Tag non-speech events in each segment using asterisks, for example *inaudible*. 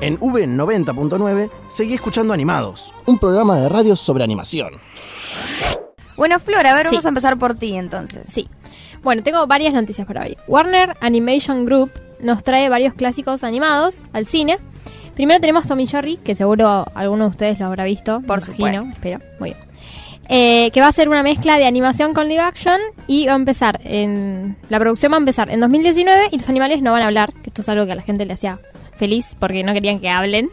En V90.9 seguí escuchando Animados, un programa de radio sobre animación. Bueno, Flora, a ver, Sí. vamos a empezar por ti entonces. Sí. Bueno, tengo varias noticias para hoy. Warner Animation Group nos trae varios clásicos animados al cine. Primero tenemos Tommy Jerry, que seguro alguno de ustedes lo habrá visto. Por supuesto. Espero. Muy bien. Eh, que va a ser una mezcla de animación con live action y va a empezar en... La producción va a empezar en 2019 y los animales no van a hablar, que esto es algo que a la gente le hacía feliz porque no querían que hablen.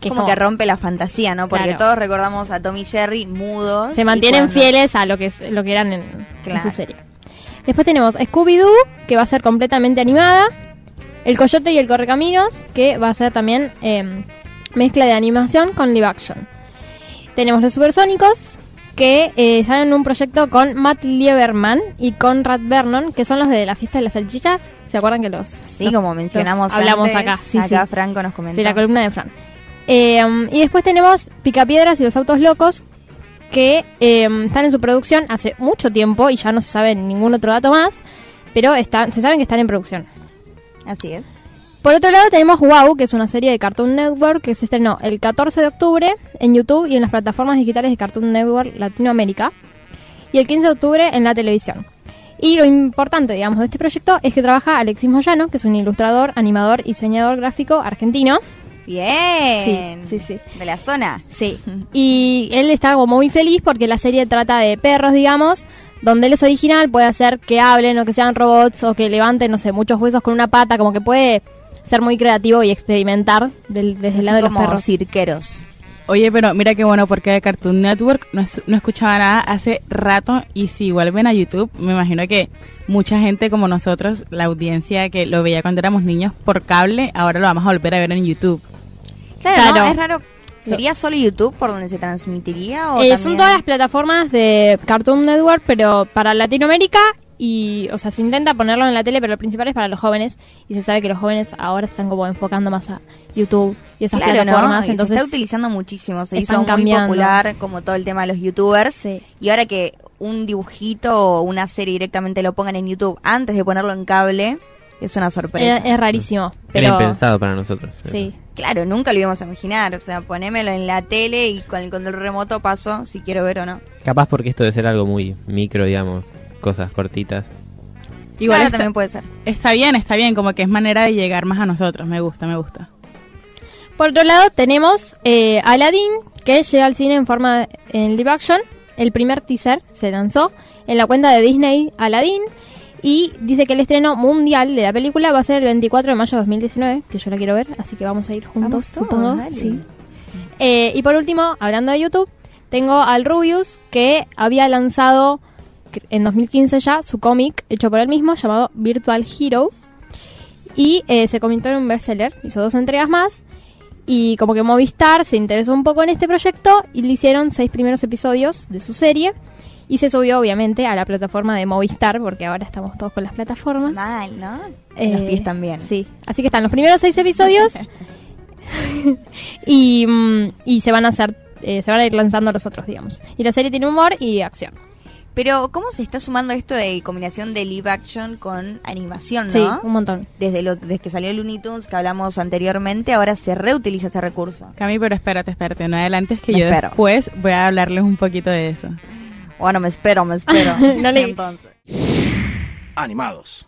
Que es como, que rompe la fantasía, ¿no? Porque Claro. todos recordamos a Tommy y Jerry mudos. se mantienen cuando- fieles a lo que, es- lo que eran en, en Claro. su serie. Después tenemos Scooby-Doo, que va a ser completamente animada. El Coyote y el Correcaminos, que va a ser también eh, mezcla de animación con live action. Tenemos Los Supersónicos, que eh, están en un proyecto con Matt Lieberman y Conrad Vernon, que son los de la fiesta de las salchichas. ¿Se acuerdan que los... Sí, los- como mencionamos los hablamos antes, acá? Sí, acá sí Franco nos comentó. de la columna de Fran. Eh, y después tenemos Picapiedras y los autos locos, que eh, están en su producción hace mucho tiempo y ya no se sabe ningún otro dato más, pero están, se saben que están en producción. Así es. Por otro lado tenemos Wow, que es una serie de Cartoon Network que se estrenó el 14 de octubre en YouTube y en las plataformas digitales de Cartoon Network Latinoamérica y el 15 de octubre en la televisión. Y lo importante, digamos, de este proyecto es que trabaja Alexis Moyano, que es un ilustrador, animador y diseñador gráfico argentino. Bien. Sí, sí, sí. De la zona. Sí. *laughs* Y él está como muy feliz porque la serie trata de perros, digamos, donde él es original, puede hacer que hablen o que sean robots o que levanten, no sé, muchos huesos con una pata, como que puede ser muy creativo y experimentar del- desde el lado de los perros. cirqueros. Oye, pero mira qué bueno, porque de Cartoon Network no, es- no escuchaba nada hace rato y si vuelven a YouTube, me imagino que mucha gente como nosotros, la audiencia que lo veía cuando éramos niños por cable, ahora lo vamos a volver a ver en YouTube. Claro, Claro. ¿no? Es raro. ¿Sería solo YouTube por donde se transmitiría? O Eh, también- Son todas las plataformas de Cartoon Network, pero para Latinoamérica y, o sea, se intenta ponerlo en la tele, pero lo principal es para los jóvenes y se sabe que los jóvenes ahora se están como enfocando más a YouTube y esas Claro, ¿no? plataformas, Y entonces se está utilizando muchísimo. Se hizo muy cambiando. popular como todo el tema de los youtubers. Sí. Y ahora que un dibujito o una serie directamente lo pongan en YouTube antes de ponerlo en cable, es una sorpresa. Es, es rarísimo. Pero, Era impensado para nosotros. Sí. Claro, nunca lo íbamos a imaginar. O sea, ponémelo en la tele y con el control remoto paso si quiero ver o no. Capaz porque esto debe ser algo muy micro, digamos, cosas cortitas. Igual Claro, está, también puede ser. está bien, está bien, como que es manera de llegar más a nosotros, me gusta, me gusta. Por otro lado, tenemos eh, Aladdin, que llega al cine en forma en live action. El primer teaser se lanzó en la cuenta de Disney Aladdin. Y dice que el estreno mundial de la película va a ser el 24 de mayo de 2019, que yo la quiero ver, así que vamos a ir juntos, todos, supongo. Sí. Eh, y por último, hablando de YouTube, tengo al Rubius, que había lanzado en 2015 ya su cómic hecho por él mismo, llamado Virtual Hero. Y eh, se convirtió en un bestseller, hizo dos entregas más. Y como que Movistar se interesó un poco en este proyecto y le hicieron seis primeros episodios de su serie. Y se subió obviamente a la plataforma de Movistar, porque ahora estamos todos con las plataformas. Mal, ¿no? Eh, los pies también. Sí, así que están los primeros seis episodios *laughs* y, mm, y se van a hacer, eh, se van a ir lanzando los otros, digamos. Y la serie tiene humor y acción. Pero, ¿cómo se está sumando esto de combinación de live action con animación, no? Sí, un montón. Desde, lo, desde que salió Looney Tunes, que hablamos anteriormente, ahora se reutiliza ese recurso. Cami, pero espérate, espérate, no adelantes que Me yo espero. después voy a hablarles un poquito de eso. Bueno, me espero, me espero. *laughs* No le- Entonces. Animados.